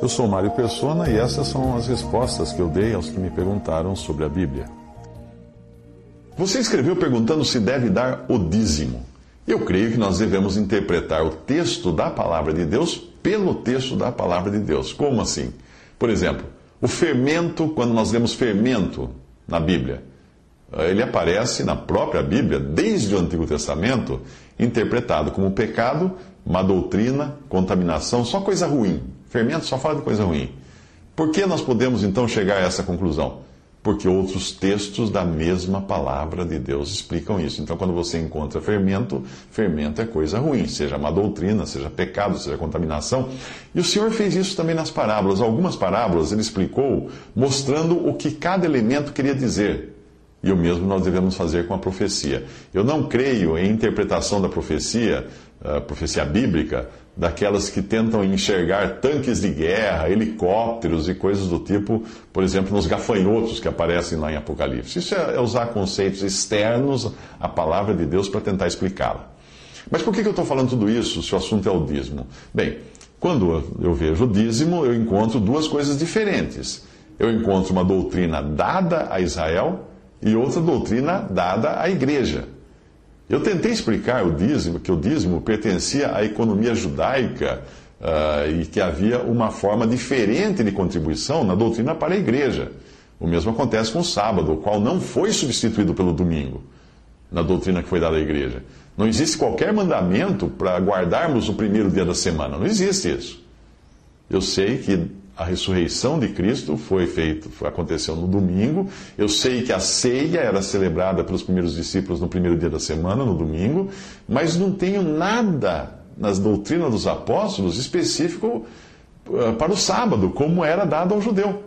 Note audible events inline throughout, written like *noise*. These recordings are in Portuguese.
Eu sou Mário Persona e essas são as respostas que eu dei aos que me perguntaram sobre a Bíblia. Você escreveu perguntando se deve dar o dízimo. Eu creio que nós devemos interpretar o texto da palavra de Deus pelo texto da palavra de Deus. Como assim? Por exemplo, o fermento, quando nós lemos fermento na Bíblia, ele aparece na própria Bíblia, desde o Antigo Testamento, interpretado como pecado, má doutrina, contaminação, só coisa ruim. Fermento só fala de coisa ruim. Por que nós podemos então chegar a essa conclusão? Porque outros textos da mesma palavra de Deus explicam isso. Então, quando você encontra fermento, fermento é coisa ruim, seja má doutrina, seja pecado, seja contaminação. E o Senhor fez isso também nas parábolas. Algumas parábolas ele explicou mostrando o que cada elemento queria dizer. E o mesmo nós devemos fazer com a profecia. Eu não creio em interpretação da profecia, a profecia bíblica, daquelas que tentam enxergar tanques de guerra, helicópteros e coisas do tipo, por exemplo, nos gafanhotos que aparecem lá em Apocalipse. Isso é, é usar conceitos externos à palavra de Deus para tentar explicá-la. Mas por que eu estou falando tudo isso se o assunto é o dízimo? Bem, quando eu vejo o dízimo, eu encontro duas coisas diferentes. Eu encontro uma doutrina dada a Israel e outra doutrina dada à igreja. Eu tentei explicar o dízimo, que o dízimo pertencia à economia judaica uh, e que havia uma forma diferente de contribuição na doutrina para a igreja. O mesmo acontece com o sábado, o qual não foi substituído pelo domingo, na doutrina que foi dada à igreja. Não existe qualquer mandamento para guardarmos o primeiro dia da semana. Não existe isso. Eu sei que a ressurreição de Cristo foi feito, aconteceu no domingo. Eu sei que a ceia era celebrada pelos primeiros discípulos no primeiro dia da semana, no domingo, mas não tenho nada nas doutrinas dos apóstolos específico eh, para o sábado, como era dado ao judeu.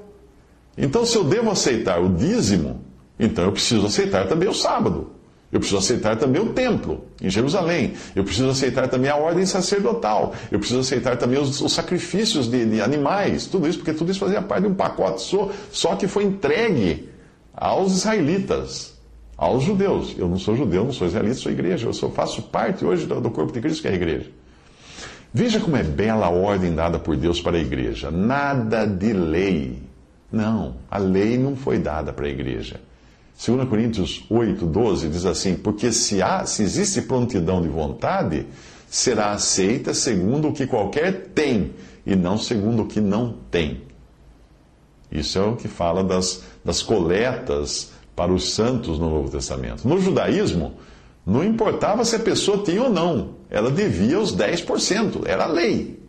Então, se eu devo aceitar o dízimo, então eu preciso aceitar também o sábado. Eu preciso aceitar também o templo em Jerusalém. Eu preciso aceitar também a ordem sacerdotal. Eu preciso aceitar também os, os sacrifícios de, de, animais. Tudo isso, porque tudo isso fazia parte de um pacote só, só que foi entregue aos israelitas, aos judeus. Eu não sou judeu, não sou israelita, sou igreja. Eu faço parte hoje do, do corpo de Cristo, que é a igreja. Veja como é bela a ordem dada por Deus para a igreja. Nada de lei. Não, a lei não foi dada para a igreja. 2 Coríntios 8, 12 diz assim: Porque se, há, se existe prontidão de vontade, será aceita segundo o que qualquer tem, e não segundo o que não tem. Isso é o que fala das, das coletas para os santos no Novo Testamento. No judaísmo, não importava se a pessoa tinha ou não, ela devia os 10%, era lei.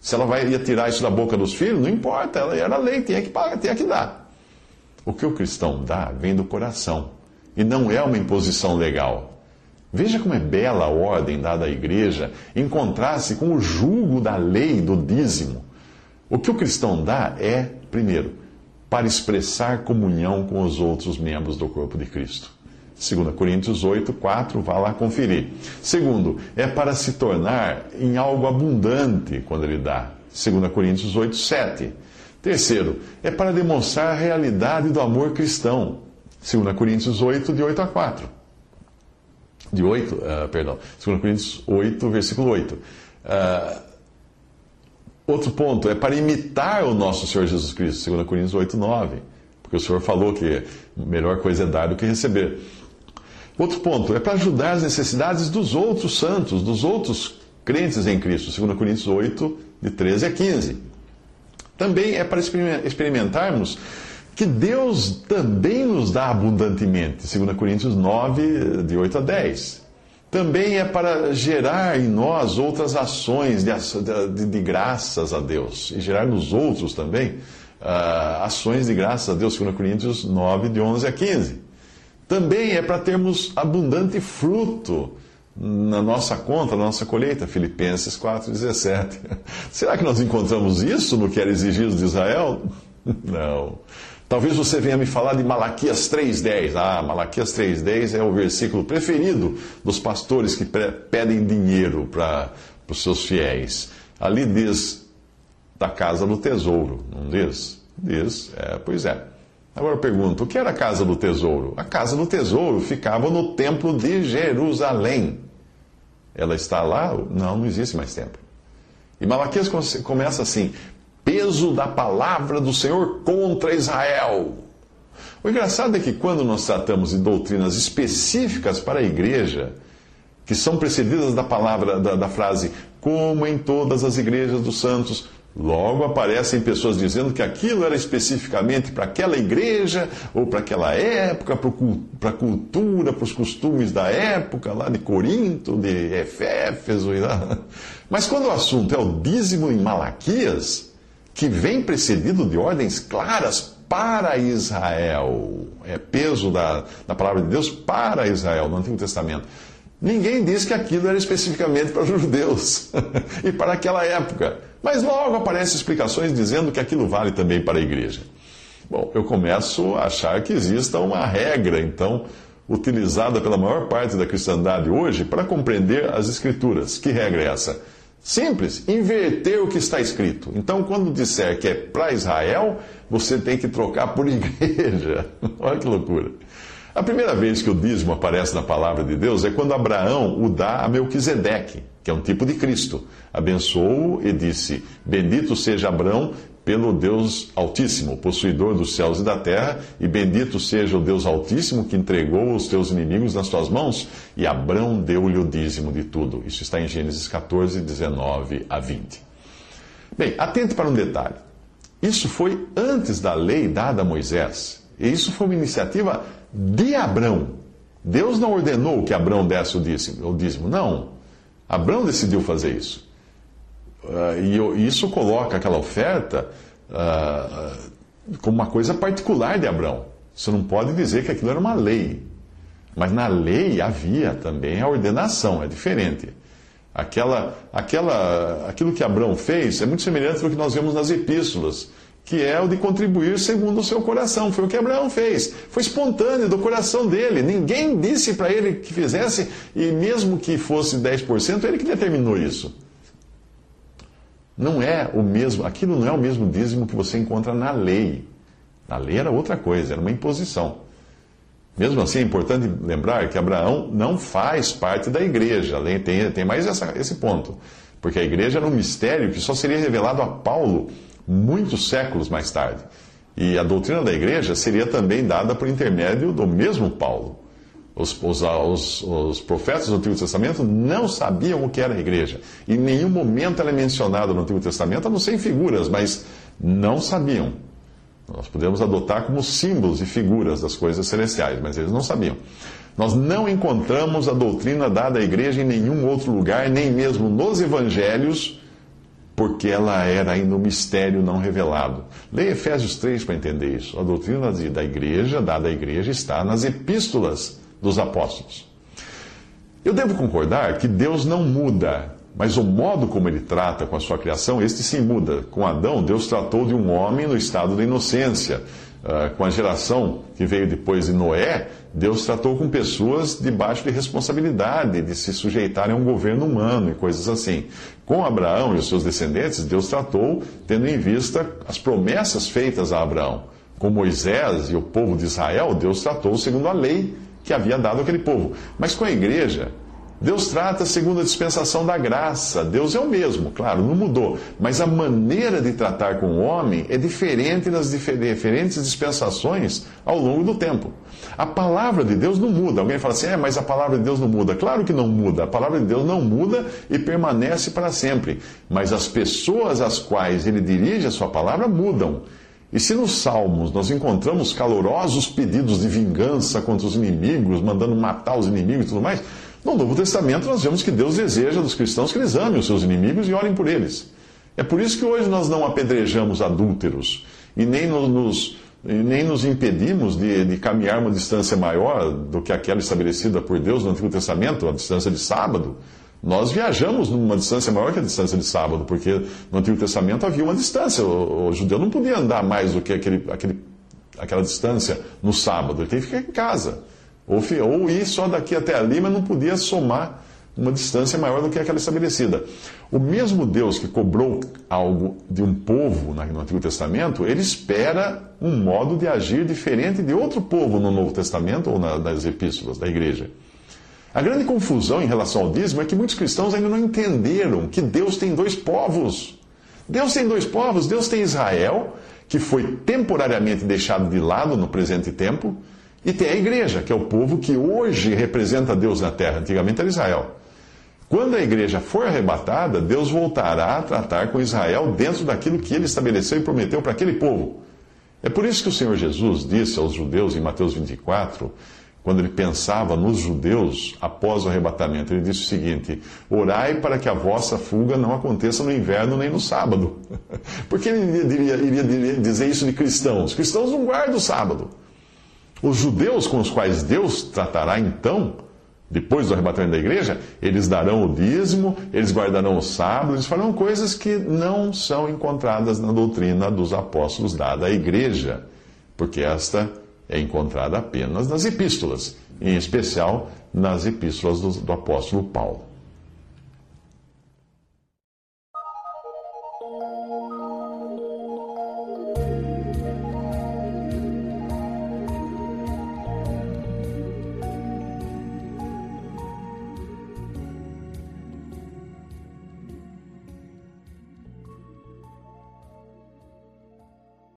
Se ela vai, ia tirar isso da boca dos filhos, não importa, ela era lei, tinha que pagar, tinha que dar. O que o cristão dá vem do coração e não é uma imposição legal. Veja como é bela a ordem dada à igreja encontrar-se com o julgo da lei do dízimo. O que o cristão dá é, primeiro, para expressar comunhão com os outros membros do corpo de Cristo. 2 Coríntios 8, 4, vá lá conferir. Segundo, é para se tornar em algo abundante quando ele dá. 2 Coríntios 8, 7. Terceiro, é para demonstrar a realidade do amor cristão. 2 Coríntios 8, de 8 a 4. De 8, uh, ah, perdão, 2 Coríntios 8, versículo 8. Uh, ah, outro ponto, é para imitar o nosso Senhor Jesus Cristo, 2 Coríntios 8, 9. Porque o Senhor falou que melhor coisa é dar do que receber. Outro ponto, é para ajudar as necessidades dos outros santos, dos outros crentes em Cristo, 2 Coríntios 8, de 13 a 15. Também é para experimentarmos que Deus também nos dá abundantemente, 2 Coríntios 9, de 8 a 10. Também é para gerar em nós outras ações de, de, de graças a Deus, e gerar nos outros também uh, ações de graças a Deus, 2 Coríntios 9, de 11 a 15. Também é para termos abundante fruto na nossa conta, na nossa colheita, Filipenses 4,17. *laughs* Será que nós encontramos isso no que era exigido de Israel? *laughs* Não. Talvez você venha me falar de Malaquias 3,10. Ah, Malaquias 3,10 é o versículo preferido dos pastores que pedem dinheiro para os seus fiéis. Ali diz da casa do tesouro, não diz? Diz, é, pois é. Agora eu pergunto: o que era a casa do tesouro? A casa do tesouro ficava no templo de Jerusalém. Ela está lá? Não, não existe mais templo. E Malaquias começa assim: peso da palavra do Senhor contra Israel. O engraçado é que quando nós tratamos de doutrinas específicas para a igreja, que são precedidas da palavra, da, da frase, como em todas as igrejas dos santos, Logo aparecem pessoas dizendo que aquilo era especificamente para aquela igreja, ou para aquela época, para a cultura, para os costumes da época, lá de Corinto, de Eféfeso. Mas quando o assunto é o dízimo em Malaquias, que vem precedido de ordens claras para Israel, é peso da, da palavra de Deus para Israel no Antigo Testamento. Ninguém diz que aquilo era especificamente para os judeus *laughs* e para aquela época. Mas logo aparecem explicações dizendo que aquilo vale também para a igreja. Bom, eu começo a achar que exista uma regra, então, utilizada pela maior parte da cristandade hoje para compreender as Escrituras. Que regra é essa? Simples, inverter o que está escrito. Então, quando disser que é para Israel, você tem que trocar por *laughs* igreja. Olha que loucura. A primeira vez que o dízimo aparece na palavra de Deus é quando Abraão o dá a Melquisedeque, que é um tipo de Cristo. Abençoou e disse: Bendito seja Abraão pelo Deus Altíssimo, possuidor dos céus e da terra, e bendito seja o Deus Altíssimo que entregou os teus inimigos nas tuas mãos. E Abraão deu-lhe o dízimo de tudo. Isso está em Gênesis 14, 19 a 20. Bem, atente para um detalhe. Isso foi antes da lei dada a Moisés. E isso foi uma iniciativa de Abrão. Deus não ordenou que Abrão desse o dízimo, não. Abrão decidiu fazer isso. Uh, e isso coloca aquela oferta uh, como uma coisa particular de Abrão. Você não pode dizer que aquilo era uma lei. Mas na lei havia também a ordenação, é diferente. Aquela, aquela, aquilo que Abrão fez é muito semelhante ao que nós vemos nas epístolas que é o de contribuir segundo o seu coração. Foi o que Abraão fez. Foi espontâneo do coração dele. Ninguém disse para ele que fizesse, e mesmo que fosse 10%, ele que determinou isso. Não é o mesmo, aquilo não é o mesmo dízimo que você encontra na lei. Na lei era outra coisa, era uma imposição. Mesmo assim, é importante lembrar que Abraão não faz parte da igreja. Tem, tem mais essa, esse ponto. Porque a igreja era um mistério que só seria revelado a Paulo muitos séculos mais tarde. E a doutrina da igreja seria também dada por intermédio do mesmo Paulo. Os, os, os, os, profetas do Antigo Testamento não sabiam o que era a igreja. Em nenhum momento ela é mencionada no Antigo Testamento, a não ser em figuras, mas não sabiam. Nós podemos adotar como símbolos e figuras das coisas celestiais, mas eles não sabiam. Nós não encontramos a doutrina dada à igreja em nenhum outro lugar, nem mesmo nos evangelhos, porque ela era ainda um mistério não revelado. Leia Efésios 3 para entender isso. A doutrina da igreja, dada à igreja, está nas epístolas dos apóstolos. Eu devo concordar que Deus não muda, mas o modo como ele trata com a sua criação, este sim muda. Com Adão, Deus tratou de um homem no estado da inocência. Uh, com a geração que veio depois de Noé, Deus tratou com pessoas debaixo de responsabilidade, de se sujeitarem a um governo humano e coisas assim. Com Abraão e os seus descendentes, Deus tratou tendo em vista as promessas feitas a Abraão. Com Moisés e o povo de Israel, Deus tratou segundo a lei que havia dado àquele povo. Mas com a igreja, Deus trata segundo a dispensação da graça. Deus é o mesmo, claro, não mudou. Mas a maneira de tratar com o homem é diferente nas diferentes dispensações ao longo do tempo. A palavra de Deus não muda. Alguém fala assim, é, mas a palavra de Deus não muda. Claro que não muda. A palavra de Deus não muda e permanece para sempre. Mas as pessoas às quais ele dirige a sua palavra mudam. E se nos Salmos nós encontramos calorosos pedidos de vingança contra os inimigos, mandando matar os inimigos e tudo mais, no Novo Testamento, nós vemos que Deus deseja dos cristãos que eles amem os seus inimigos e orem por eles. É por isso que hoje nós não apedrejamos adúlteros e nem nos, nem nos impedimos de, de, caminhar uma distância maior do que aquela estabelecida por Deus no Antigo Testamento, a distância de sábado. Nós viajamos numa distância maior que a distância de sábado, porque no Antigo Testamento havia uma distância. O, o judeu não podia andar mais do que aquele, aquele, aquela distância no sábado, ele tem que ficar em casa. Ou, ou ir só daqui até ali, mas não podia somar uma distância maior do que aquela estabelecida. O mesmo Deus que cobrou algo de um povo no Antigo Testamento, ele espera um modo de agir diferente de outro povo no Novo Testamento ou nas epístolas da igreja. A grande confusão em relação ao dízimo é que muitos cristãos ainda não entenderam que Deus tem dois povos. Deus tem dois povos. Deus tem Israel, que foi temporariamente deixado de lado no presente tempo, e tem a igreja, que é o povo que hoje representa Deus na terra. Antigamente era Israel. Quando a igreja for arrebatada, Deus voltará a tratar com Israel dentro daquilo que ele estabeleceu e prometeu para aquele povo. É por isso que o Senhor Jesus disse aos judeus em Mateus 24 quando ele pensava nos judeus após o arrebatamento, ele disse o seguinte: Orai para que a vossa fuga não aconteça no inverno nem no sábado. *laughs* Porque ele iria, iria, iria dizer isso de cristãos? Cristãos não guardam o sábado. Os judeus com os quais Deus tratará então, depois do arrebatamento da igreja, eles darão o dízimo, eles guardarão o sábado, eles farão coisas que não são encontradas na doutrina dos apóstolos dada à igreja, porque esta é encontrada apenas nas epístolas, em especial nas epístolas do, do apóstolo Paulo.